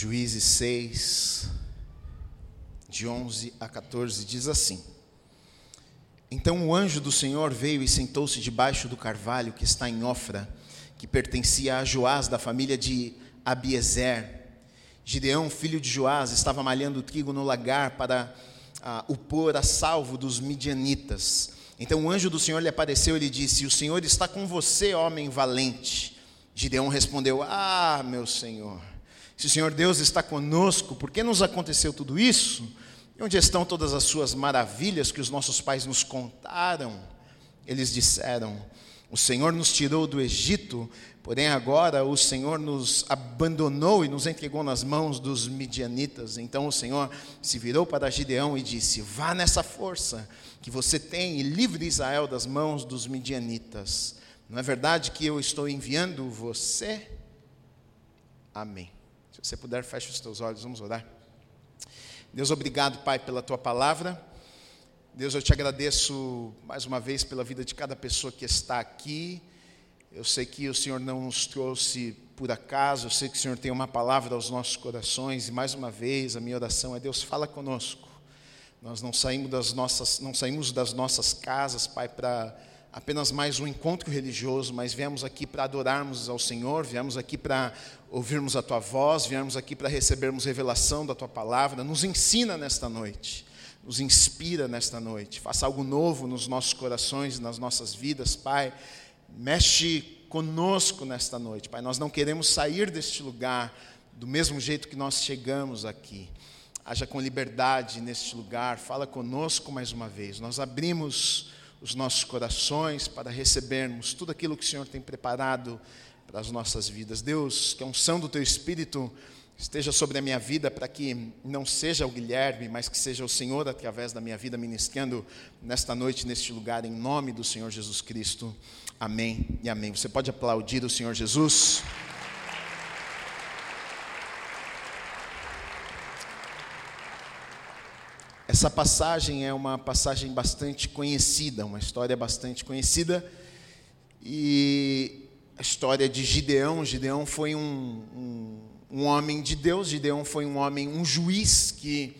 Juízes 6, de 11 a 14, diz assim: Então o anjo do Senhor veio e sentou-se debaixo do carvalho que está em Ofra, que pertencia a Joás, da família de Abiezer. Gideão, filho de Joás, estava malhando trigo no lagar para ah, o pôr a salvo dos midianitas. Então o anjo do Senhor lhe apareceu e lhe disse: O Senhor está com você, homem valente. Gideão respondeu: Ah, meu Senhor, se o Senhor Deus está conosco, por que nos aconteceu tudo isso? E onde estão todas as suas maravilhas que os nossos pais nos contaram? Eles disseram: O Senhor nos tirou do Egito, porém agora o Senhor nos abandonou e nos entregou nas mãos dos midianitas. Então o Senhor se virou para Gideão e disse: Vá nessa força que você tem e livre Israel das mãos dos midianitas. Não é verdade que eu estou enviando você? Amém. Se você puder, feche os teus olhos, vamos orar. Deus, obrigado, Pai, pela tua palavra. Deus, eu te agradeço mais uma vez pela vida de cada pessoa que está aqui. Eu sei que o Senhor não nos trouxe por acaso, eu sei que o Senhor tem uma palavra aos nossos corações, e mais uma vez a minha oração é: Deus, fala conosco. Nós não saímos das nossas, não saímos das nossas casas, Pai, para apenas mais um encontro religioso, mas viemos aqui para adorarmos ao Senhor, viemos aqui para ouvirmos a Tua voz, viemos aqui para recebermos revelação da Tua palavra. Nos ensina nesta noite, nos inspira nesta noite, faça algo novo nos nossos corações, nas nossas vidas, Pai. Mexe conosco nesta noite, Pai. Nós não queremos sair deste lugar do mesmo jeito que nós chegamos aqui haja com liberdade neste lugar, fala conosco mais uma vez. Nós abrimos os nossos corações para recebermos tudo aquilo que o Senhor tem preparado para as nossas vidas. Deus, que a unção do Teu Espírito esteja sobre a minha vida para que não seja o Guilherme, mas que seja o Senhor através da minha vida ministrando nesta noite, neste lugar, em nome do Senhor Jesus Cristo. Amém e amém. Você pode aplaudir o Senhor Jesus? Essa passagem é uma passagem bastante conhecida, uma história bastante conhecida. E a história de Gideão. Gideão foi um, um, um homem de Deus, Gideão foi um homem, um juiz que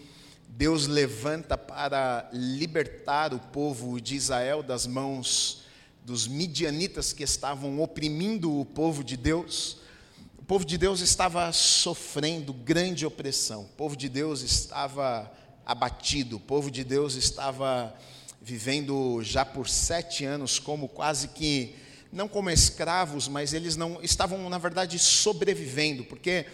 Deus levanta para libertar o povo de Israel das mãos dos midianitas que estavam oprimindo o povo de Deus. O povo de Deus estava sofrendo grande opressão, o povo de Deus estava abatido. O povo de Deus estava vivendo já por sete anos como quase que não como escravos, mas eles não estavam na verdade sobrevivendo, porque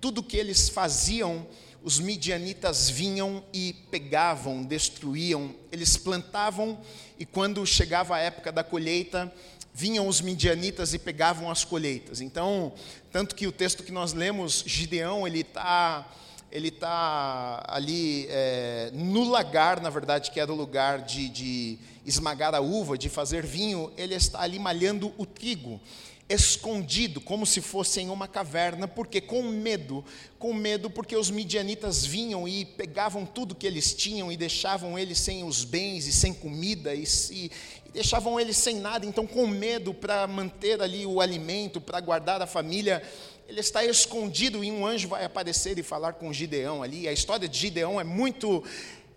tudo que eles faziam, os midianitas vinham e pegavam, destruíam. Eles plantavam e quando chegava a época da colheita, vinham os midianitas e pegavam as colheitas. Então, tanto que o texto que nós lemos, Gideão, ele está ele está ali é, no lagar, na verdade, que era o lugar de, de esmagar a uva, de fazer vinho, ele está ali malhando o trigo, escondido, como se fosse em uma caverna, porque com medo, com medo, porque os midianitas vinham e pegavam tudo que eles tinham e deixavam eles sem os bens e sem comida e, e, e deixavam eles sem nada, então com medo para manter ali o alimento, para guardar a família, ele está escondido e um anjo vai aparecer e falar com Gideão ali. A história de Gideão é muito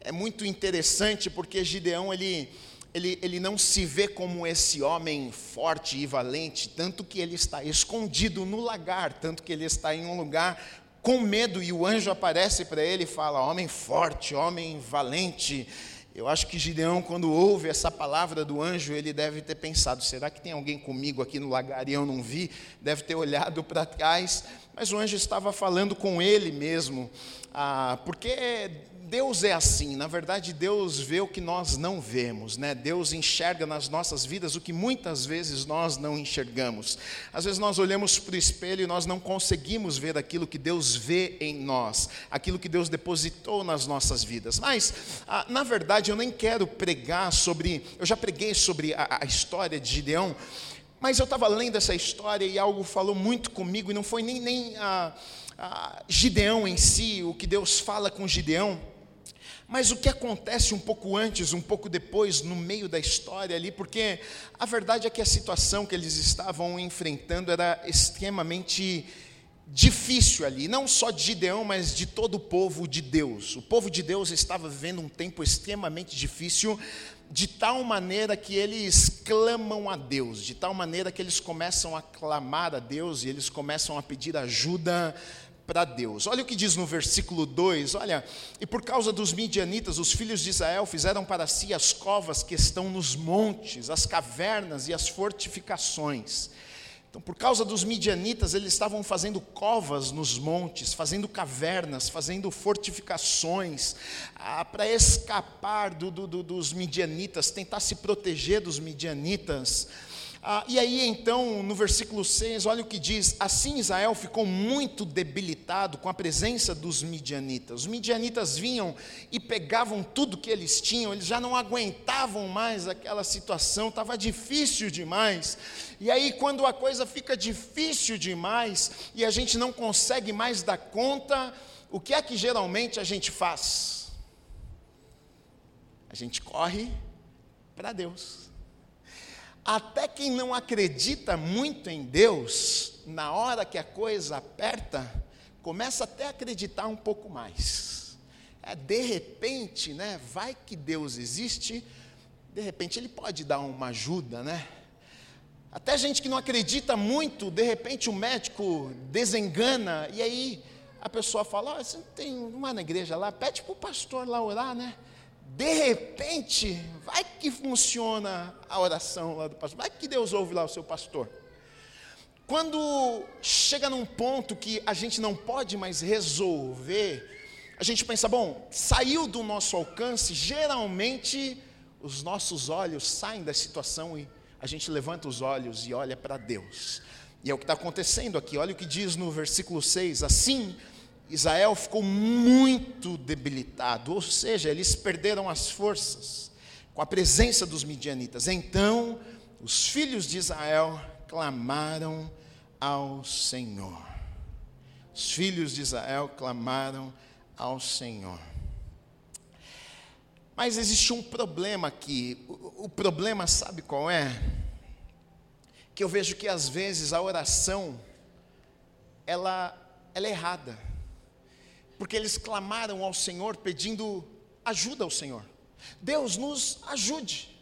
é muito interessante porque Gideão ele ele, ele não se vê como esse homem forte e valente, tanto que ele está escondido no lagar, tanto que ele está em um lugar com medo e o anjo aparece para ele e fala: Homem forte, homem valente. Eu acho que Gideão, quando ouve essa palavra do anjo, ele deve ter pensado: será que tem alguém comigo aqui no lagar e eu não vi? Deve ter olhado para trás, mas o anjo estava falando com ele mesmo, ah, porque Deus é assim, na verdade, Deus vê o que nós não vemos, né? Deus enxerga nas nossas vidas o que muitas vezes nós não enxergamos. Às vezes nós olhamos para o espelho e nós não conseguimos ver aquilo que Deus vê em nós, aquilo que Deus depositou nas nossas vidas. Mas, ah, na verdade, eu nem quero pregar sobre, eu já preguei sobre a, a história de Gideão, mas eu estava lendo essa história e algo falou muito comigo, e não foi nem, nem a, a Gideão em si, o que Deus fala com Gideão. Mas o que acontece um pouco antes, um pouco depois, no meio da história ali, porque a verdade é que a situação que eles estavam enfrentando era extremamente difícil ali, não só de Gideão, mas de todo o povo de Deus. O povo de Deus estava vivendo um tempo extremamente difícil, de tal maneira que eles clamam a Deus, de tal maneira que eles começam a clamar a Deus e eles começam a pedir ajuda para Deus. Olha o que diz no versículo 2: olha, e por causa dos midianitas, os filhos de Israel fizeram para si as covas que estão nos montes, as cavernas e as fortificações. Então, por causa dos midianitas, eles estavam fazendo covas nos montes, fazendo cavernas, fazendo fortificações, ah, para escapar do, do, do, dos midianitas, tentar se proteger dos midianitas. Ah, e aí então, no versículo 6, olha o que diz: Assim Israel ficou muito debilitado com a presença dos midianitas. Os midianitas vinham e pegavam tudo que eles tinham, eles já não aguentavam mais aquela situação, estava difícil demais. E aí, quando a coisa fica difícil demais e a gente não consegue mais dar conta, o que é que geralmente a gente faz? A gente corre para Deus. Até quem não acredita muito em Deus, na hora que a coisa aperta, começa até a acreditar um pouco mais. É, de repente, né, vai que Deus existe, de repente ele pode dar uma ajuda, né? Até gente que não acredita muito, de repente o médico desengana, e aí a pessoa fala: oh, você não tem uma na igreja lá, pede para o pastor lá orar, né? De repente, vai que funciona a oração lá do pastor, vai que Deus ouve lá o seu pastor. Quando chega num ponto que a gente não pode mais resolver, a gente pensa, bom, saiu do nosso alcance, geralmente os nossos olhos saem da situação e a gente levanta os olhos e olha para Deus. E é o que está acontecendo aqui, olha o que diz no versículo 6: assim Israel ficou muito debilitado, ou seja, eles perderam as forças com a presença dos midianitas. Então, os filhos de Israel clamaram ao Senhor. Os filhos de Israel clamaram ao Senhor. Mas existe um problema aqui. O, problema, sabe qual é? Que eu vejo que às vezes a oração ela, ela é errada porque eles clamaram ao Senhor pedindo ajuda ao Senhor. Deus nos ajude.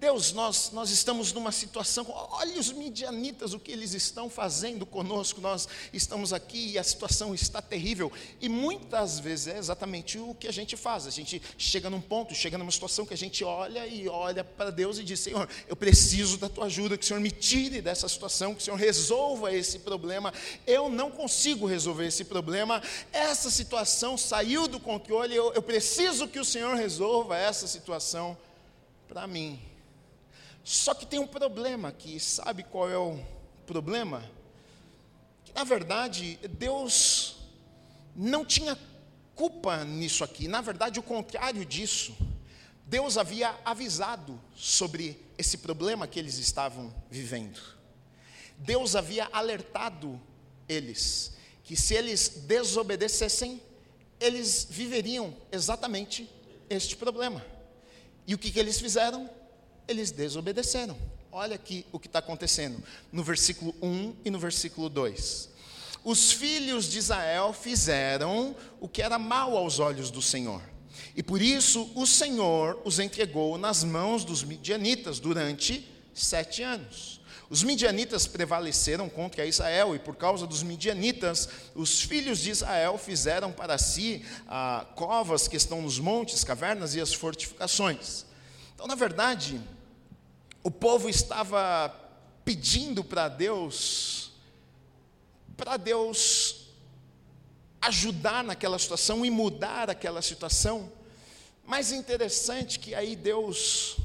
Deus, nós, nós estamos numa situação, olha os midianitas, o que eles estão fazendo conosco, nós estamos aqui e a situação está terrível. E muitas vezes é exatamente o que a gente faz, a gente chega num ponto, chega numa situação que a gente olha e olha para Deus e diz: Senhor, eu preciso da tua ajuda, que o Senhor me tire dessa situação, que o Senhor resolva esse problema. Eu não consigo resolver esse problema, essa situação saiu do controle, eu, eu preciso que o Senhor resolva essa situação para mim. Só que tem um problema aqui, sabe qual é o problema? Que na verdade Deus não tinha culpa nisso aqui, na verdade o contrário disso. Deus havia avisado sobre esse problema que eles estavam vivendo. Deus havia alertado eles que se eles desobedecessem, eles viveriam exatamente este problema. E o que, que eles fizeram? Eles desobedeceram. Olha aqui o que está acontecendo no versículo 1 e no versículo 2. Os filhos de Israel fizeram o que era mal aos olhos do Senhor. E por isso o Senhor os entregou nas mãos dos midianitas durante sete anos. Os midianitas prevaleceram contra Israel, e por causa dos midianitas, os filhos de Israel fizeram para si ah, covas que estão nos montes, cavernas e as fortificações. Então, na verdade, o povo estava pedindo para Deus, para Deus ajudar naquela situação e mudar aquela situação. Mas interessante que aí Deus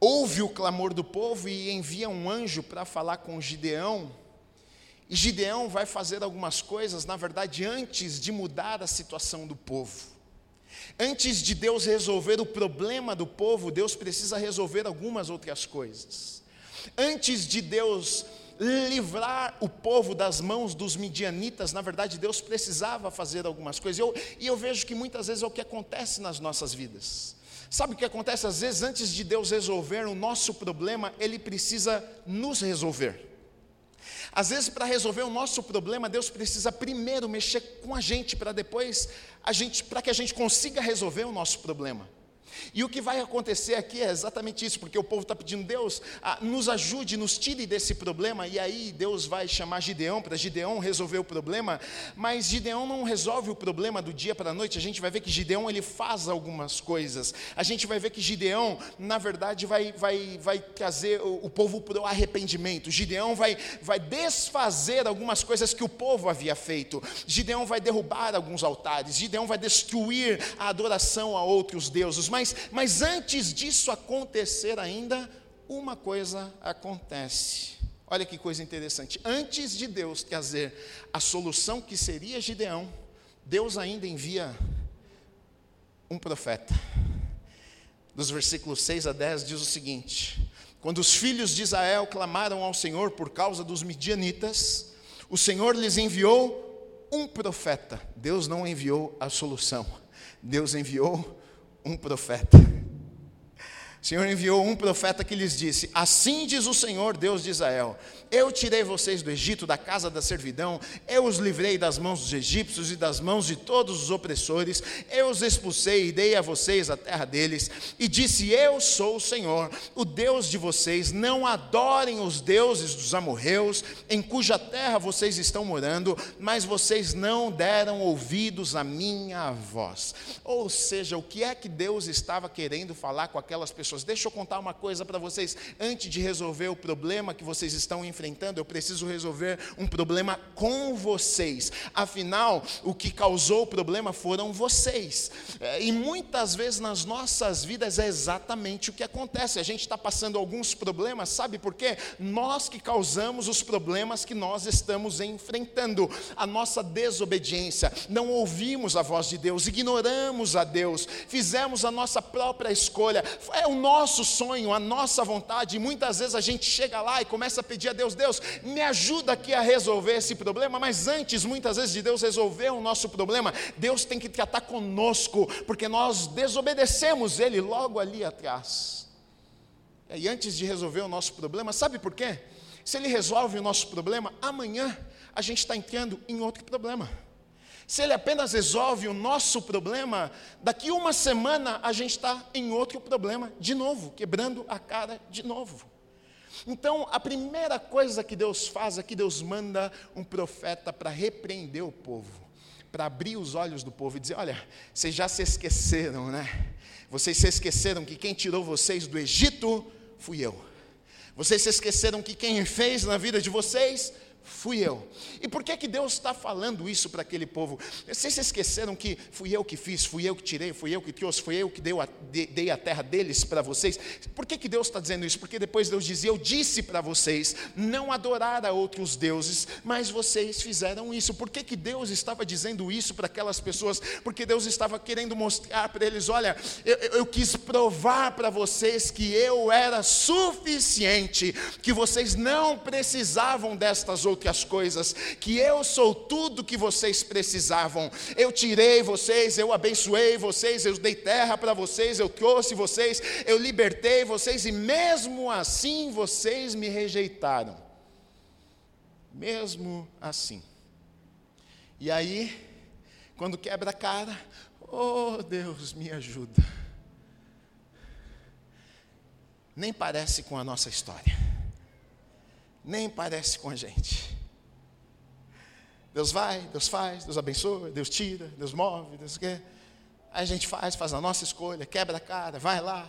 ouve o clamor do povo e envia um anjo para falar com Gideão. E Gideão vai fazer algumas coisas, na verdade, antes de mudar a situação do povo. Antes de Deus resolver o problema do povo, Deus precisa resolver algumas outras coisas. Antes de Deus livrar o povo das mãos dos midianitas, na verdade, Deus precisava fazer algumas coisas. Eu, e eu vejo que muitas vezes é o que acontece nas nossas vidas. Sabe o que acontece? Às vezes, antes de Deus resolver o nosso problema, Ele precisa nos resolver. Às vezes, para resolver o nosso problema, Deus precisa primeiro mexer com a gente, para depois a gente, para que a gente consiga resolver o nosso problema. E o que vai acontecer aqui é exatamente isso, porque o povo está pedindo, Deus, ah, nos ajude, nos tire desse problema, e aí Deus vai chamar Gideão para Gideão resolver o problema, mas Gideão não resolve o problema do dia para a noite, a gente vai ver que Gideão ele faz algumas coisas, a gente vai ver que Gideão, na verdade, vai, vai, vai trazer o, o povo para o arrependimento, Gideão vai, vai desfazer algumas coisas que o povo havia feito, Gideão vai derrubar alguns altares, Gideão vai destruir a adoração a outros deuses, mas mas, antes disso acontecer ainda, uma coisa acontece. Olha que coisa interessante. Antes de Deus trazer a solução que seria Gideão, Deus ainda envia um profeta. Dos versículos 6 a 10 diz o seguinte: Quando os filhos de Israel clamaram ao Senhor por causa dos midianitas, o Senhor lhes enviou um profeta. Deus não enviou a solução. Deus enviou um profeta. O Senhor enviou um profeta que lhes disse: Assim diz o Senhor, Deus de Israel: eu tirei vocês do Egito, da casa da servidão, eu os livrei das mãos dos egípcios e das mãos de todos os opressores, eu os expulsei e dei a vocês a terra deles, e disse: Eu sou o Senhor, o Deus de vocês. Não adorem os deuses dos amorreus, em cuja terra vocês estão morando, mas vocês não deram ouvidos à minha voz. Ou seja, o que é que Deus estava querendo falar com aquelas pessoas? Deixa eu contar uma coisa para vocês, antes de resolver o problema que vocês estão enfrentando enfrentando, eu preciso resolver um problema com vocês. Afinal, o que causou o problema foram vocês. É, e muitas vezes nas nossas vidas é exatamente o que acontece. A gente está passando alguns problemas, sabe por quê? Nós que causamos os problemas que nós estamos enfrentando. A nossa desobediência, não ouvimos a voz de Deus, ignoramos a Deus, fizemos a nossa própria escolha. É o nosso sonho, a nossa vontade. E muitas vezes a gente chega lá e começa a pedir a Deus, Deus, me ajuda aqui a resolver esse problema, mas antes, muitas vezes, de Deus resolver o nosso problema, Deus tem que tratar conosco, porque nós desobedecemos Ele logo ali atrás. E antes de resolver o nosso problema, sabe por quê? Se Ele resolve o nosso problema, amanhã a gente está entrando em outro problema. Se Ele apenas resolve o nosso problema, daqui uma semana a gente está em outro problema de novo, quebrando a cara de novo. Então, a primeira coisa que Deus faz é que Deus manda um profeta para repreender o povo, para abrir os olhos do povo e dizer: Olha, vocês já se esqueceram, né? Vocês se esqueceram que quem tirou vocês do Egito fui eu. Vocês se esqueceram que quem fez na vida de vocês fui eu. E por que, que Deus está falando isso para aquele povo? Vocês se esqueceram que fui eu que fiz, fui eu que tirei, fui eu que trouxe, fui eu que dei a, dei a terra deles para vocês? Por que, que Deus está dizendo isso? Porque depois Deus dizia: Eu disse para vocês não adorar a outros deuses, mas vocês fizeram isso. Por que, que Deus estava dizendo isso para aquelas pessoas? Porque Deus estava querendo mostrar para eles: Olha, eu, eu quis provar para vocês que eu era suficiente, que vocês não precisavam destas outras outras coisas, que eu sou tudo que vocês precisavam. Eu tirei vocês, eu abençoei vocês, eu dei terra para vocês, eu trouxe vocês, eu libertei vocês e mesmo assim vocês me rejeitaram. Mesmo assim. E aí, quando quebra a cara, oh Deus, me ajuda. Nem parece com a nossa história nem parece com a gente. Deus vai, Deus faz, Deus abençoa, Deus tira, Deus move, Deus quer. Aí a gente faz, faz a nossa escolha, quebra a cara, vai lá.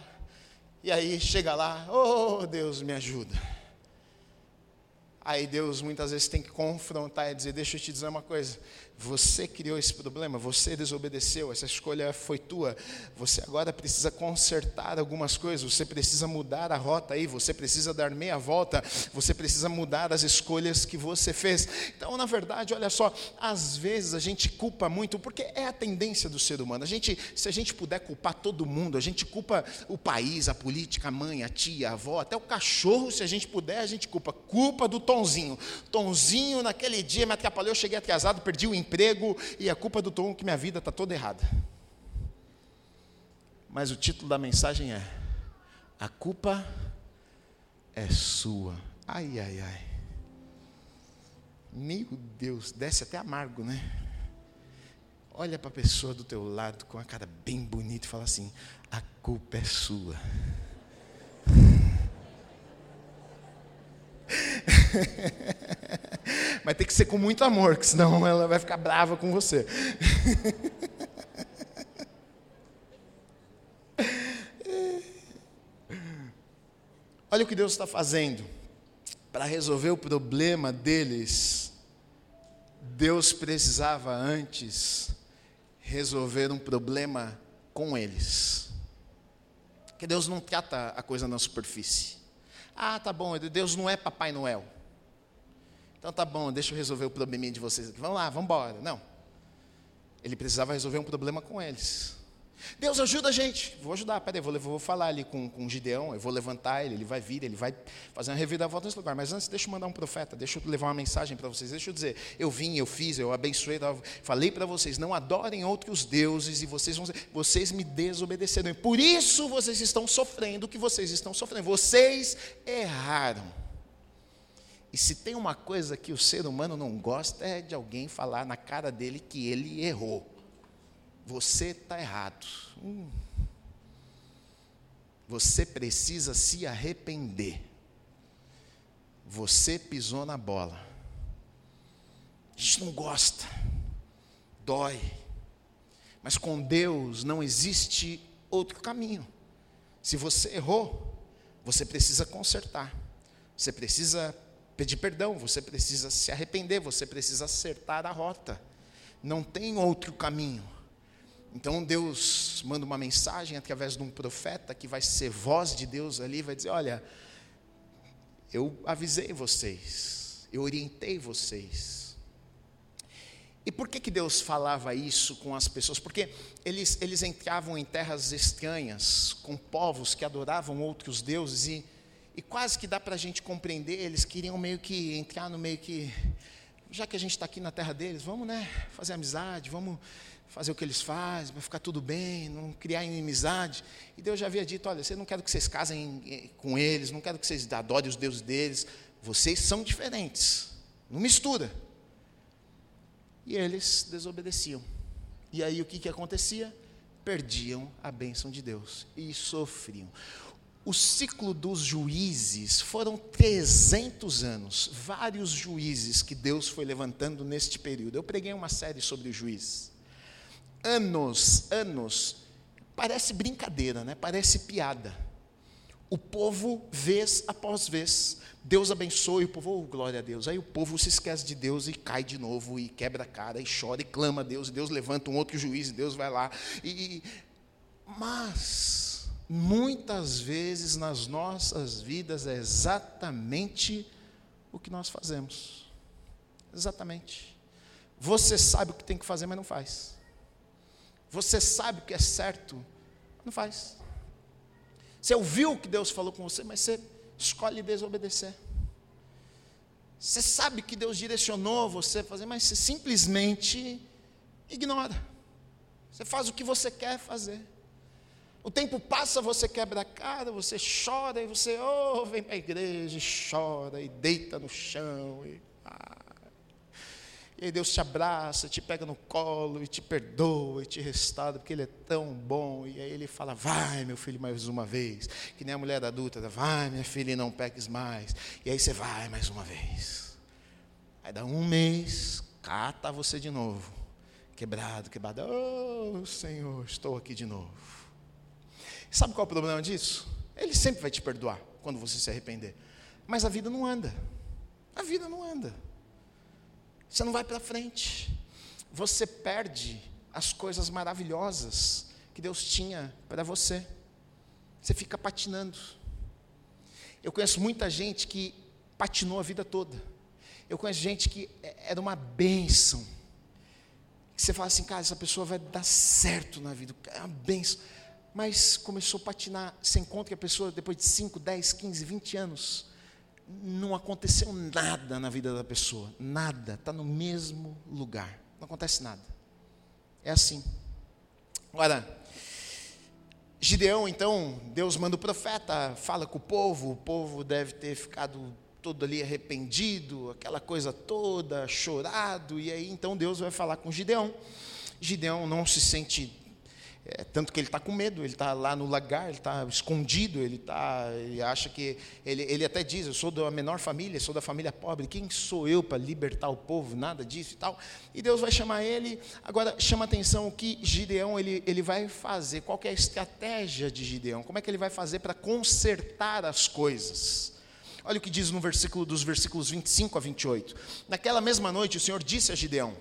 E aí chega lá, oh Deus me ajuda. Aí Deus muitas vezes tem que confrontar e dizer: Deixa eu te dizer uma coisa. Você criou esse problema, você desobedeceu, essa escolha foi tua. Você agora precisa consertar algumas coisas, você precisa mudar a rota aí, você precisa dar meia volta, você precisa mudar as escolhas que você fez. Então, na verdade, olha só, às vezes a gente culpa muito, porque é a tendência do ser humano. A gente, se a gente puder culpar todo mundo, a gente culpa o país, a política, a mãe, a tia, a avó, até o cachorro, se a gente puder, a gente culpa. Culpa do Tonzinho. Tonzinho, naquele dia me atrapalhou, eu cheguei atrasado, perdi o emprego e a culpa é do Tom que minha vida está toda errada. Mas o título da mensagem é: A culpa é sua. Ai, ai, ai. Meu Deus, desce até amargo, né? Olha para a pessoa do teu lado com a cara bem bonita e fala assim: a culpa é sua. Mas tem que ser com muito amor, que senão ela vai ficar brava com você. Olha o que Deus está fazendo para resolver o problema deles. Deus precisava antes resolver um problema com eles. Que Deus não trata a coisa na superfície. Ah, tá bom, Deus não é Papai Noel. Então tá bom, deixa eu resolver o probleminha de vocês aqui. Vamos lá, vamos embora. Não. Ele precisava resolver um problema com eles. Deus ajuda a gente. Vou ajudar, peraí, vou, vou falar ali com, com Gideão, eu vou levantar ele, ele vai vir, ele vai fazer uma reviravolta nesse lugar. Mas antes, deixa eu mandar um profeta, deixa eu levar uma mensagem para vocês. Deixa eu dizer, eu vim, eu fiz, eu abençoei, eu falei para vocês, não adorem outros deuses e vocês vão vocês me desobedeceram. E por isso vocês estão sofrendo o que vocês estão sofrendo. Vocês erraram. E se tem uma coisa que o ser humano não gosta é de alguém falar na cara dele que ele errou. Você está errado. Hum. Você precisa se arrepender. Você pisou na bola. A gente não gosta, dói. Mas com Deus não existe outro caminho. Se você errou, você precisa consertar. Você precisa pedir perdão, você precisa se arrepender, você precisa acertar a rota. Não tem outro caminho. Então Deus manda uma mensagem através de um profeta que vai ser voz de Deus ali, vai dizer: Olha, eu avisei vocês, eu orientei vocês. E por que, que Deus falava isso com as pessoas? Porque eles, eles entravam em terras estranhas, com povos que adoravam outros deuses, e, e quase que dá para a gente compreender, eles queriam meio que entrar no meio que, já que a gente está aqui na terra deles, vamos né, fazer amizade, vamos fazer o que eles fazem, vai ficar tudo bem, não criar inimizade. E Deus já havia dito: olha, eu não quero que vocês casem eh, com eles, não quero que vocês adorem os deuses deles, vocês são diferentes, não mistura. E eles desobedeciam. E aí o que, que acontecia? Perdiam a bênção de Deus e sofriam. O ciclo dos juízes foram 300 anos, vários juízes que Deus foi levantando neste período. Eu preguei uma série sobre juízes anos, anos, parece brincadeira, né? parece piada. O povo, vez após vez, Deus abençoe o povo, oh, glória a Deus. Aí o povo se esquece de Deus e cai de novo, e quebra a cara, e chora, e clama a Deus, e Deus levanta um outro juiz, e Deus vai lá. E, mas, muitas vezes nas nossas vidas é exatamente o que nós fazemos. Exatamente. Você sabe o que tem que fazer, mas não faz. Você sabe o que é certo, não faz. Você ouviu o que Deus falou com você, mas você escolhe desobedecer. Você sabe que Deus direcionou você a fazer, mas você simplesmente ignora. Você faz o que você quer fazer. O tempo passa, você quebra a cara, você chora e você oh, vem para a igreja e chora e deita no chão. E, ah. E aí Deus te abraça, te pega no colo e te perdoa e te restaura, porque Ele é tão bom. E aí Ele fala: Vai, meu filho, mais uma vez. Que nem a mulher adulta, vai, minha filha, e não peques mais. E aí você vai mais uma vez. Aí dá um mês, cata você de novo. Quebrado, quebrado. Oh, Senhor, estou aqui de novo. Sabe qual é o problema disso? Ele sempre vai te perdoar quando você se arrepender. Mas a vida não anda. A vida não anda. Você não vai para frente. Você perde as coisas maravilhosas que Deus tinha para você. Você fica patinando. Eu conheço muita gente que patinou a vida toda. Eu conheço gente que é, era uma bênção. Você fala assim, cara, essa pessoa vai dar certo na vida, é uma bênção. Mas começou a patinar. Você encontra a pessoa depois de 5, 10, 15, 20 anos não aconteceu nada na vida da pessoa, nada, está no mesmo lugar, não acontece nada. É assim. Agora, Gideão, então, Deus manda o profeta, fala com o povo, o povo deve ter ficado todo ali arrependido, aquela coisa toda, chorado, e aí então Deus vai falar com Gideão. Gideão não se sente é, tanto que ele está com medo, ele está lá no lagar, ele está escondido, ele, tá, ele acha que. Ele, ele até diz: Eu sou da menor família, sou da família pobre, quem sou eu para libertar o povo? Nada disso e tal. E Deus vai chamar ele. Agora, chama atenção o que Gideão ele, ele vai fazer, qual é a estratégia de Gideão, como é que ele vai fazer para consertar as coisas. Olha o que diz no versículo dos versículos 25 a 28. Naquela mesma noite, o Senhor disse a Gideão: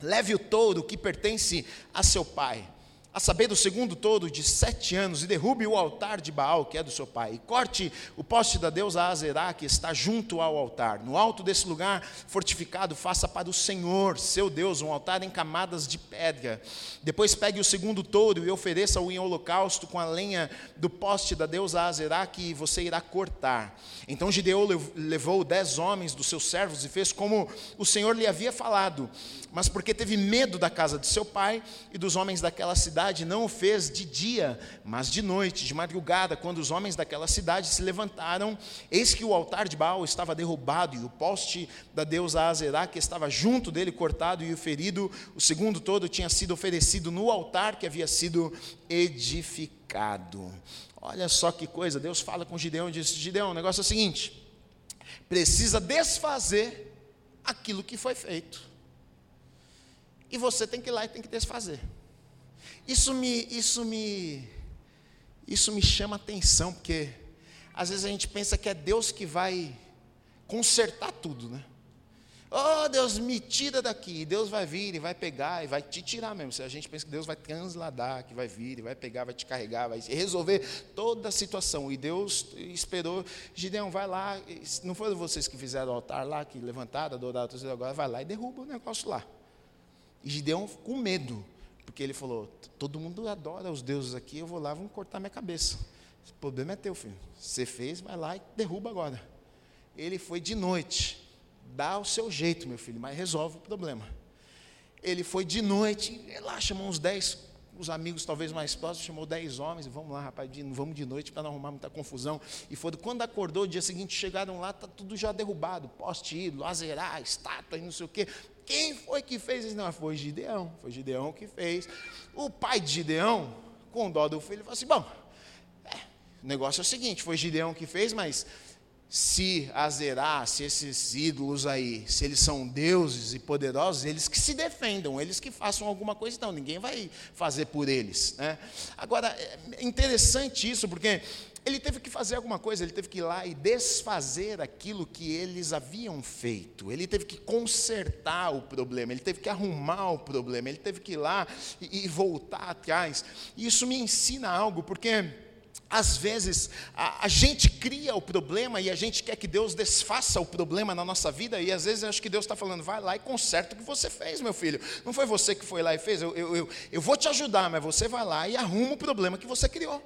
Leve o touro que pertence a seu pai a saber do segundo todo de sete anos, e derrube o altar de Baal, que é do seu pai, e corte o poste da deusa Azerá, que está junto ao altar. No alto desse lugar fortificado, faça para o Senhor, seu Deus, um altar em camadas de pedra. Depois pegue o segundo touro e ofereça-o em holocausto com a lenha do poste da deusa Azerá, que você irá cortar. Então Gideão levou dez homens dos seus servos e fez como o Senhor lhe havia falado, mas porque teve medo da casa de seu pai e dos homens daquela cidade, cidade não o fez de dia, mas de noite, de madrugada, quando os homens daquela cidade se levantaram, eis que o altar de Baal estava derrubado e o poste da deusa Azerá, que estava junto dele, cortado e o ferido, o segundo todo tinha sido oferecido no altar que havia sido edificado. Olha só que coisa, Deus fala com Gideão e diz: Gideão, o negócio é o seguinte: precisa desfazer aquilo que foi feito. E você tem que ir lá e tem que desfazer. Isso me, isso me, isso me chama atenção, porque às vezes a gente pensa que é Deus que vai consertar tudo, né? Oh, Deus, me tira daqui. Deus vai vir e vai pegar e vai te tirar mesmo. Se a gente pensa que Deus vai transladar, que vai vir e vai pegar, vai te carregar, vai resolver toda a situação. E Deus esperou, Gideão, vai lá. Não foram vocês que fizeram o altar lá, que levantaram, adoraram, agora vai lá e derruba o negócio lá. E Gideão com medo. Porque ele falou: todo mundo adora os deuses aqui, eu vou lá, vão cortar minha cabeça. O problema é teu, filho. Você fez, vai lá e derruba agora. Ele foi de noite. Dá o seu jeito, meu filho, mas resolve o problema. Ele foi de noite, lá chamou uns dez, os amigos talvez mais próximos, chamou dez homens, vamos lá, rapaz, vamos de noite para não arrumar muita confusão. E foi quando acordou, o dia seguinte chegaram lá, está tudo já derrubado, poste azerá, estátua e não sei o quê. Quem foi que fez isso? Não, foi Gideão. Foi Gideão que fez. O pai de Gideão, com dó do filho, falou assim: bom, é, o negócio é o seguinte: foi Gideão que fez, mas se Azerá, se esses ídolos aí, se eles são deuses e poderosos, eles que se defendam, eles que façam alguma coisa, então ninguém vai fazer por eles. Né? Agora, é interessante isso, porque ele teve que fazer alguma coisa, ele teve que ir lá e desfazer aquilo que eles haviam feito. Ele teve que consertar o problema, ele teve que arrumar o problema, ele teve que ir lá e, e voltar atrás. E isso me ensina algo, porque às vezes a, a, gente cria o problema e a gente quer que Deus desfaça o problema na nossa vida, e às vezes eu acho que Deus está falando, vai lá e conserta o que você fez, meu filho. Não foi você que foi lá e fez, eu, eu, eu, eu vou te ajudar, mas você vai lá e arruma o problema que você criou.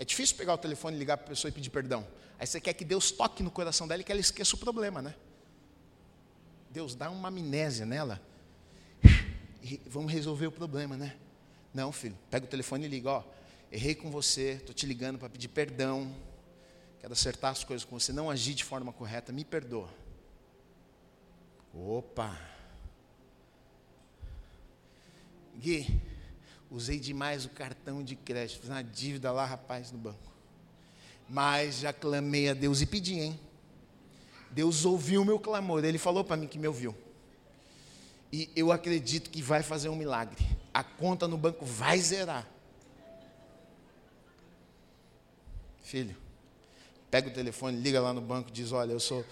É difícil pegar o telefone, ligar para a pessoa e pedir perdão. Aí você quer que Deus toque no coração dela e que ela esqueça o problema, né? Deus dá uma amnésia nela. E vamos resolver o problema, né? Não, filho, pega o telefone e liga, ó, errei com você, estou te ligando para pedir perdão, quero acertar as coisas com você, não agi de forma correta, me perdoa. Opa! Gui, Usei demais o cartão de crédito, fiz uma dívida lá, rapaz, no banco. Mas já clamei a Deus e pedi, hein? Deus ouviu o meu clamor, Ele falou para mim que me ouviu. E eu acredito que vai fazer um milagre. A conta no banco vai zerar. Filho, pega o telefone, liga lá no banco, diz: Olha, eu sou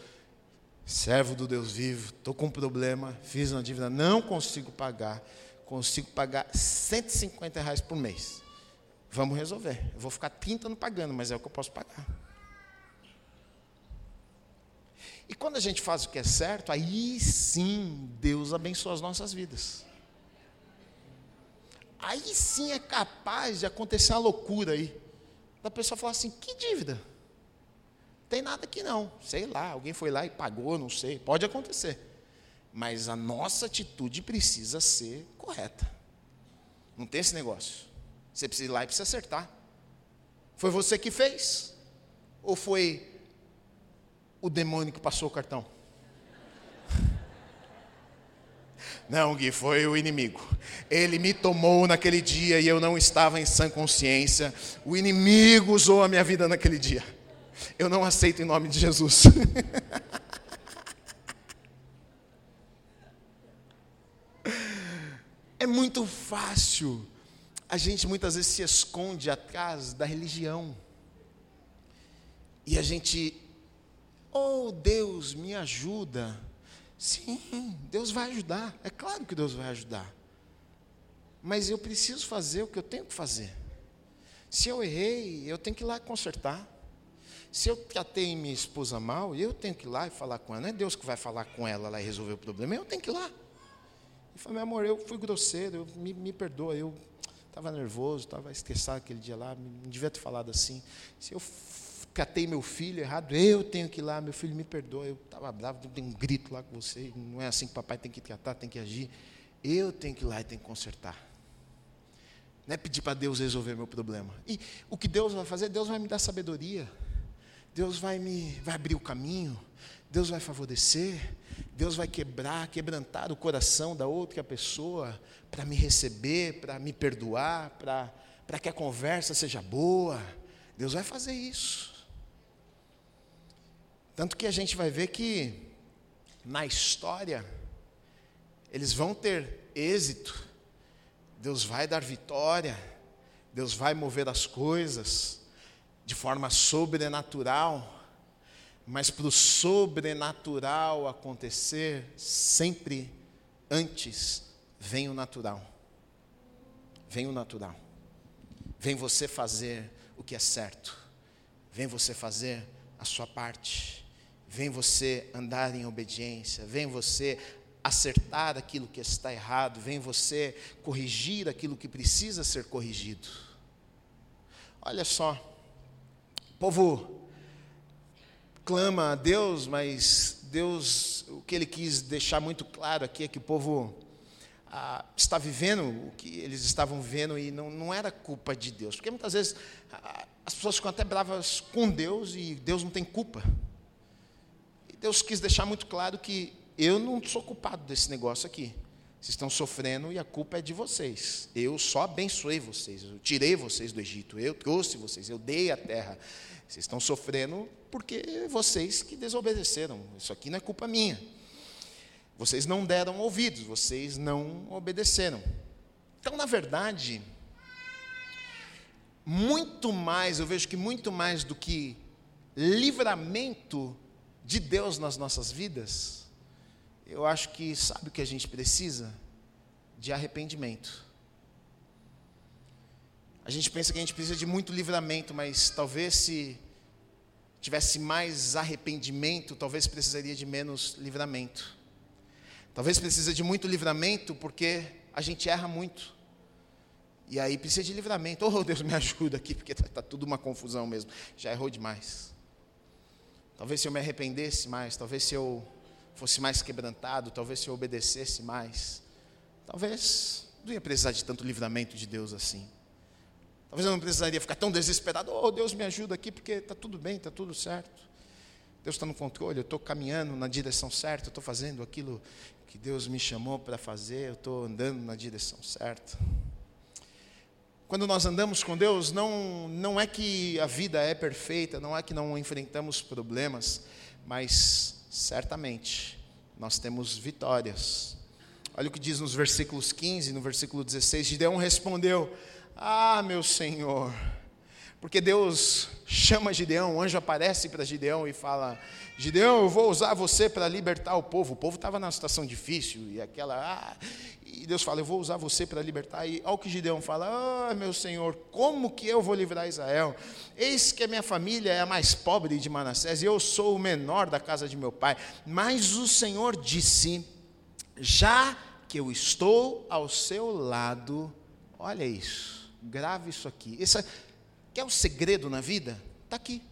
servo do Deus vivo, estou com um problema, fiz uma dívida, não consigo pagar consigo pagar 150 reais por mês. Vamos resolver. Eu vou ficar 30 não pagando, mas é o que eu posso pagar. E quando a gente faz o que é certo, aí sim Deus abençoa as nossas vidas. Aí sim é capaz de acontecer uma loucura aí. Da pessoa falar assim: que dívida? Tem nada aqui não. Sei lá, alguém foi lá e pagou, não sei. Pode acontecer. Mas a nossa atitude precisa ser correta. Não tem esse negócio. Você precisa ir lá e precisa acertar. Foi você que fez? Ou foi o demônio que passou o cartão? Não, Gui, foi o inimigo. Ele me tomou naquele dia e eu não estava em sã consciência. O inimigo usou a minha vida naquele dia. Eu não aceito em nome de Jesus. é muito fácil. A gente muitas vezes se esconde atrás da religião. E a gente, oh Deus, me ajuda. Sim, Deus vai ajudar. É claro que Deus vai ajudar. Mas eu preciso fazer o que eu tenho que fazer. Se eu errei, eu tenho que ir lá consertar. Se eu tratei minha esposa mal, eu tenho que ir lá e falar com ela. Não é Deus que vai falar com ela lá e resolver o problema, eu tenho que ir lá. E falei, meu amor, eu fui grosseiro, eu, me, me perdoa, eu estava nervoso, estava estressado aquele dia lá, não devia ter falado assim. Se eu catei meu filho errado, eu tenho que ir lá, meu filho me perdoa, eu estava bravo, dei um grito lá com você, não é assim que papai tem que tratar, tem que agir. Eu tenho que ir lá e tenho que consertar. Não é pedir para Deus resolver meu problema. E o que Deus vai fazer? Deus vai me dar sabedoria. Deus vai me vai abrir o caminho. Deus vai favorecer. Deus vai quebrar, quebrantar o coração da outra pessoa para me receber, para me perdoar, para que a conversa seja boa. Deus vai fazer isso. Tanto que a gente vai ver que na história eles vão ter êxito, Deus vai dar vitória, Deus vai mover as coisas de forma sobrenatural, mas para o sobrenatural acontecer, sempre antes vem o natural. Vem o natural. Vem você fazer o que é certo. Vem você fazer a sua parte. Vem você andar em obediência, vem você acertar aquilo que está errado, vem você corrigir aquilo que precisa ser corrigido. Olha só, povo clama a Deus, mas Deus, o que ele quis deixar muito claro aqui é que o povo ah, está vivendo o que eles estavam vivendo e não, não era culpa de Deus, porque muitas vezes ah, as pessoas ficam até bravas com Deus e Deus não tem culpa. Deus quis deixar muito claro que eu não sou culpado desse negócio aqui. Vocês estão sofrendo e a culpa é de vocês. Eu só abençoei vocês, eu tirei vocês do Egito, eu trouxe vocês, eu dei a terra. Vocês estão sofrendo porque vocês que desobedeceram. Isso aqui não é culpa minha. Vocês não deram ouvidos, vocês não obedeceram. Então, na verdade, muito mais, eu vejo que muito mais do que livramento de Deus nas nossas vidas, eu acho que sabe o que a gente precisa? De arrependimento. A gente pensa que a gente precisa de muito livramento, mas talvez se tivesse mais arrependimento, talvez precisaria de menos livramento. Talvez precisa de muito livramento porque a gente erra muito. E aí precisa de livramento. Oh, Deus, me ajuda aqui, porque está tá tudo uma confusão mesmo. Já errou demais. Talvez se eu me arrependesse mais, talvez se eu fosse mais quebrantado, talvez se eu obedecesse mais, talvez não ia precisar de tanto livramento de Deus assim. Talvez eu não precisaria ficar tão desesperado, oh Deus me ajuda aqui, porque está tudo bem, está tudo certo. Deus está no controle, eu estou caminhando na direção certa, eu estou fazendo aquilo que Deus me chamou para fazer, eu estou andando na direção certa. Quando nós andamos com Deus, não, não é que a vida é perfeita, não é que não enfrentamos problemas, mas certamente nós temos vitórias. Olha o que diz nos versículos 15 e no versículo 16: Gideão respondeu: Ah, meu Senhor, porque Deus chama Gideão, o anjo aparece para Gideão e fala: Gideão, eu vou usar você para libertar o povo. O povo estava numa situação difícil e aquela. Ah, e Deus fala: Eu vou usar você para libertar. E olha o que Gideão fala: Ah, meu Senhor, como que eu vou livrar Israel? Eis que a minha família é a mais pobre de Manassés e eu sou o menor da casa de meu pai. Mas o Senhor disse: Já que eu estou ao seu lado, olha isso, grave isso aqui. Esse, quer o segredo na vida? Está aqui.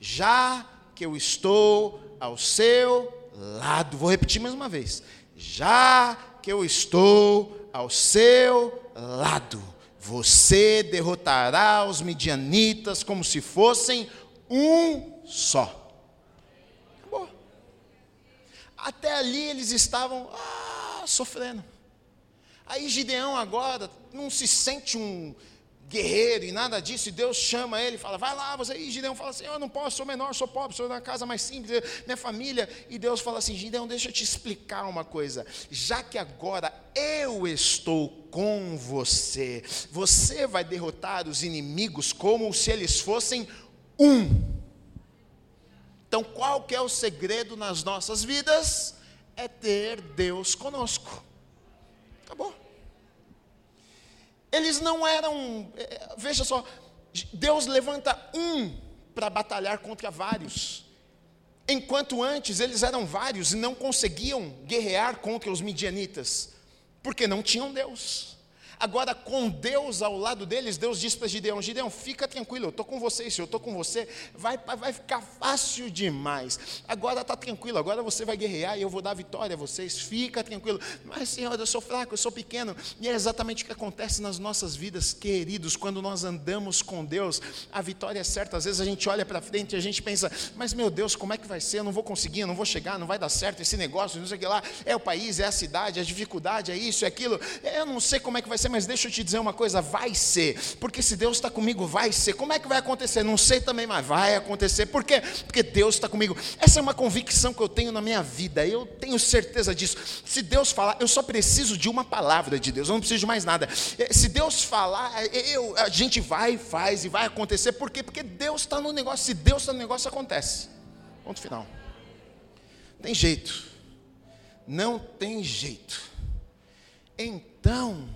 Já que eu estou ao seu lado. Vou repetir mais uma vez. Já que eu estou ao seu lado. Você derrotará os midianitas como se fossem um só. Acabou. Até ali eles estavam ah, sofrendo. Aí Gideão agora não se sente um guerreiro e nada disso, e Deus chama ele fala, vai lá, você, e Gideão fala assim, eu não posso, sou menor, sou pobre, sou da casa mais simples, minha família, e Deus fala assim, Gideão, deixa eu te explicar uma coisa, já que agora eu estou com você, você vai derrotar os inimigos como se eles fossem um, então qual que é o segredo nas nossas vidas? É ter Deus conosco, acabou, eles não eram, eh, veja só, Deus levanta um para batalhar contra vários. Enquanto antes eles eram vários e não conseguiam guerrear contra os midianitas, porque não tinham Deus. Agora, com Deus ao lado deles, Deus diz para Gideão: Gideão, fica tranquilo, eu estou com você, se eu estou com você, vai, vai ficar fácil demais. Agora está tranquilo, agora você vai guerrear e eu vou dar vitória a vocês, fica tranquilo. Mas, Senhor, eu sou fraco, eu sou pequeno. E é exatamente o que acontece nas nossas vidas, queridos, quando nós andamos com Deus, a vitória é certa. Às vezes a gente olha para frente e a gente pensa: Mas, meu Deus, como é que vai ser? Eu não vou conseguir, eu não vou chegar, não vai dar certo esse negócio, não sei o que lá. É o país, é a cidade, é a dificuldade, é isso, é aquilo. Eu não sei como é que vai ser ser, mas deixa eu te dizer uma coisa: vai ser, porque se Deus está comigo, vai ser. Como é que vai acontecer? Não sei também, mas vai acontecer. Por quê? Porque Deus está comigo. Essa é uma convicção que eu tenho na minha vida, eu tenho certeza disso. Se Deus falar, eu só preciso de uma palavra de Deus, eu não preciso de mais nada. Eh, se Deus falar, eh, eu, a gente vai, faz e vai acontecer. Por quê? Porque Deus está no negócio. Se Deus está no negócio, acontece. Ponto final. Tem jeito. Não tem jeito. Então,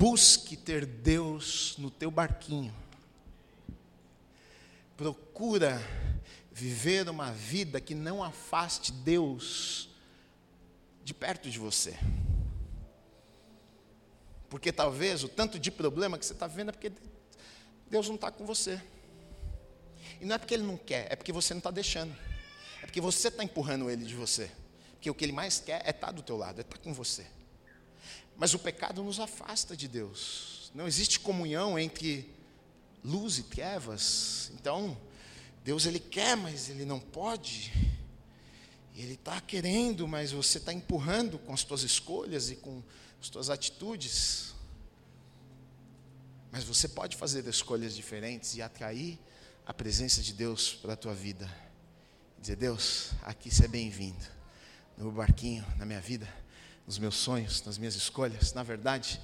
Busque ter Deus no teu barquinho. Procura viver uma vida que não afaste Deus de perto de você. Porque talvez o tanto de problema que você está vendo é porque Deus não está com você. E não é porque Ele não quer, é porque você não está deixando. É porque você está empurrando Ele de você. Porque o que Ele mais quer é estar tá do teu lado, é estar tá com você. Mas o pecado nos afasta de Deus. Não existe comunhão entre luz e trevas. Então, Deus ele quer, mas ele não pode. Ele está querendo, mas você está empurrando com as tuas escolhas e com as tuas atitudes. Mas você pode fazer escolhas diferentes e atrair a presença de Deus para a tua vida. Dizer, Deus, aqui você é bem-vindo. No barquinho, na minha vida nos meus sonhos, nas minhas escolhas. Na verdade,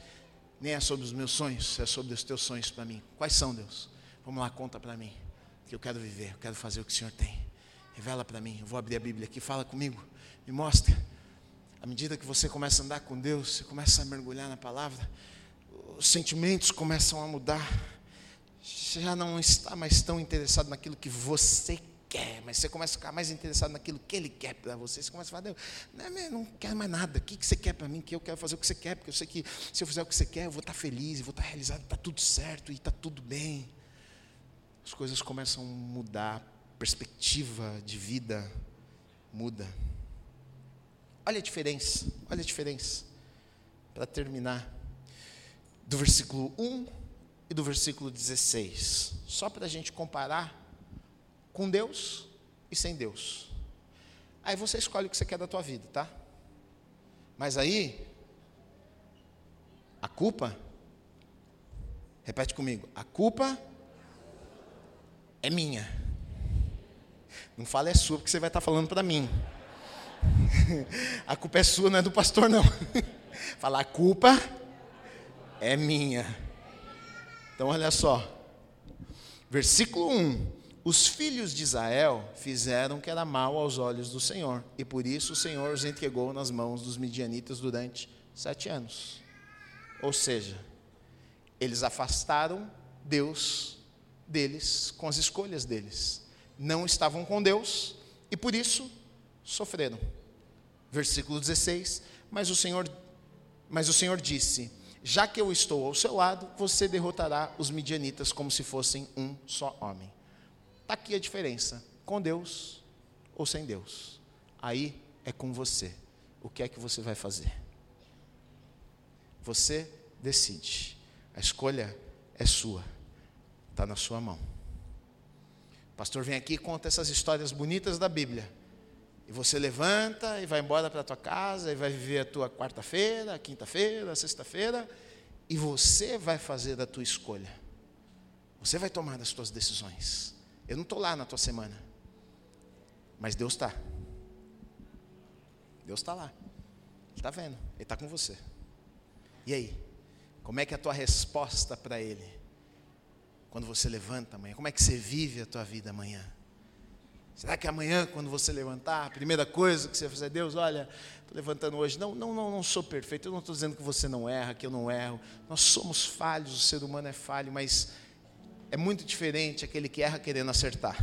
nem é sobre os meus sonhos, é sobre os teus sonhos para mim. Quais são, Deus? Vamos lá, conta para mim. Que eu quero viver, eu quero fazer o que o Senhor tem. Revela para mim. Eu vou abrir a Bíblia aqui, fala comigo, me mostra. À medida que você começa a andar com Deus, você começa a mergulhar na palavra, os sentimentos começam a mudar. Você já não está mais tão interessado naquilo que você quer mas você começa a ficar mais interessado naquilo que ele quer para você. Você começa a falar, não, não, não quero mais nada. O que você quer para mim? Que eu quero fazer o que você quer, porque eu sei que se eu fizer o que você quer, eu vou estar feliz, eu vou estar realizado, está tudo certo e está tudo bem. As coisas começam a mudar, perspectiva de vida muda. Olha a diferença, olha a diferença. Para terminar, do versículo 1 e do versículo 16. Só para a gente comparar com Deus e sem Deus. Aí você escolhe o que você quer da tua vida, tá? Mas aí, a culpa, repete comigo, a culpa é minha. Não fala é sua, porque você vai estar falando para mim. a culpa é sua, não é do pastor, não. Fala, a culpa é minha. Então, olha só. Versículo 1 os filhos de Israel fizeram o que era mal aos olhos do Senhor, e por isso o Senhor os entregou nas mãos dos midianitas durante sete anos. Ou seja, eles afastaram Deus deles com as escolhas deles. Não estavam com Deus e por isso sofreram. Versículo 16: Mas o Senhor, mas o Senhor disse: Já que eu estou ao seu lado, você derrotará os midianitas como se fossem um só homem. Está aqui a diferença: com Deus ou sem Deus. Aí é com você. O que é que você vai fazer? Você decide. A escolha é sua. Está na sua mão. O pastor vem aqui e conta essas histórias bonitas da Bíblia. E você levanta e vai embora para a tua casa e vai viver a tua quarta-feira, quinta-feira, sexta-feira, e você vai fazer a tua escolha. Você vai tomar as tuas decisões. Eu não estou lá na tua semana, mas Deus está. Deus está lá. Ele está vendo, Ele está com você. E aí? Como é que é a tua resposta para Ele? Quando você levanta amanhã, como é que você vive a tua vida amanhã? Será que amanhã, quando você levantar, a primeira coisa que você fazer, Deus, olha, estou levantando hoje. Não, não, não, não sou perfeito. Eu não estou dizendo que você não erra, que eu não erro. Nós somos falhos, o ser humano é falho, mas é muito diferente aquele que erra querendo acertar.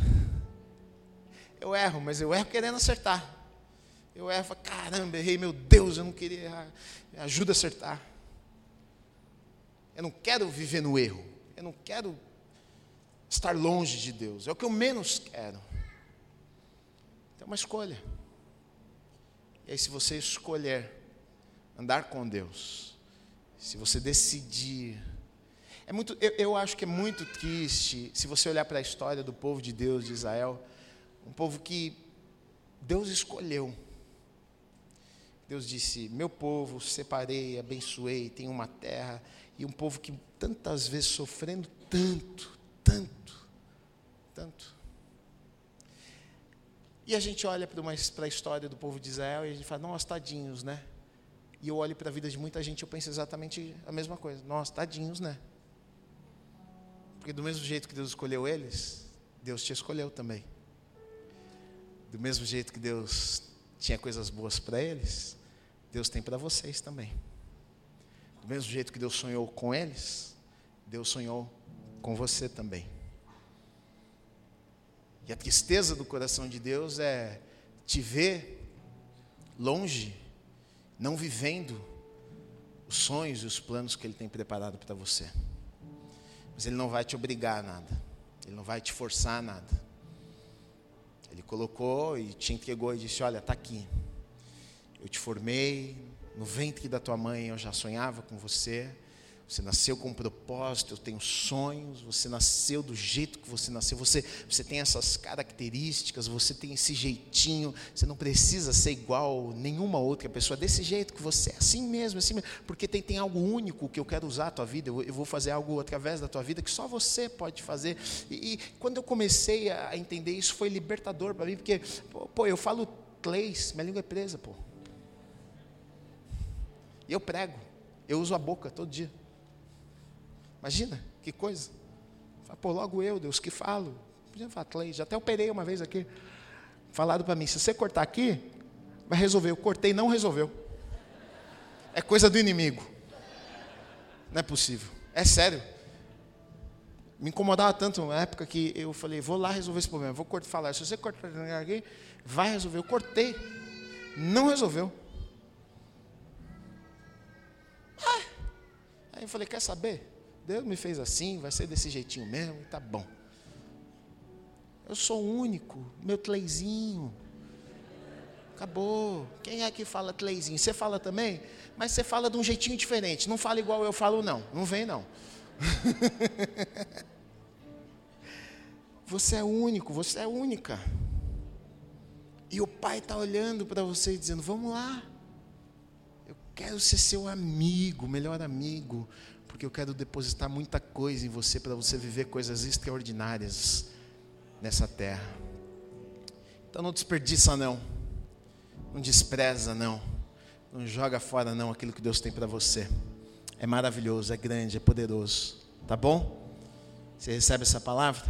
Eu erro, mas eu erro querendo acertar. Eu erro, falo, caramba, errei, meu Deus, eu não queria errar. Me ajuda a acertar. Eu não quero viver no erro. Eu não quero estar longe de Deus. É o que eu menos quero. É uma escolha. E aí, se você escolher andar com Deus, se você decidir. É muito, eu, eu acho que é muito triste se você olhar para a história do povo de Deus, de Israel, um povo que Deus escolheu. Deus disse: Meu povo, separei, abençoei, tem uma terra, e um povo que tantas vezes sofrendo tanto, tanto, tanto. E a gente olha para a história do povo de Israel e a gente fala, nossa, tadinhos, né? E eu olho para a vida de muita gente e eu penso exatamente a mesma coisa. Nossa, tadinhos, né? Porque do mesmo jeito que Deus escolheu eles, Deus te escolheu também. Do mesmo jeito que Deus tinha coisas boas para eles, Deus tem para vocês também. Do mesmo jeito que Deus sonhou com eles, Deus sonhou com você também. E a tristeza do coração de Deus é te ver longe, não vivendo os sonhos e os planos que Ele tem preparado para você. Mas Ele não vai te obrigar a nada, Ele não vai te forçar a nada. Ele colocou e te entregou e disse: Olha, está aqui. Eu te formei, no ventre da tua mãe eu já sonhava com você. Você nasceu com um propósito, eu tenho sonhos, você nasceu do jeito que você nasceu, você, você tem essas características, você tem esse jeitinho, você não precisa ser igual nenhuma outra pessoa, desse jeito que você é, assim mesmo, assim mesmo, porque tem, tem algo único que eu quero usar a tua vida, eu, eu vou fazer algo através da tua vida que só você pode fazer. E, e quando eu comecei a entender isso, foi libertador para mim, porque, pô, eu falo inglês, minha língua é presa, pô. E eu prego, eu uso a boca todo dia. Imagina, que coisa. Fala, Pô, logo eu, Deus, que falo. Podia falar, já até operei uma vez aqui. Falaram para mim, se você cortar aqui, vai resolver. Eu cortei, não resolveu. É coisa do inimigo. Não é possível. É sério. Me incomodava tanto na época que eu falei, vou lá resolver esse problema. Vou cortar, falar, se você cortar aqui, vai resolver. Eu cortei. Não resolveu. Ah. Aí eu falei, quer saber? Deus me fez assim, vai ser desse jeitinho mesmo, tá bom. Eu sou único, meu tleizinho. Acabou. Quem é que fala tleizinho? Você fala também? Mas você fala de um jeitinho diferente. Não fala igual eu falo, não. Não vem, não. você é único, você é única. E o pai está olhando para você e dizendo: Vamos lá. Eu quero ser seu amigo, melhor amigo porque eu quero depositar muita coisa em você para você viver coisas extraordinárias nessa terra. Então não desperdiça não. Não despreza não. Não joga fora não aquilo que Deus tem para você. É maravilhoso, é grande, é poderoso. Tá bom? Você recebe essa palavra?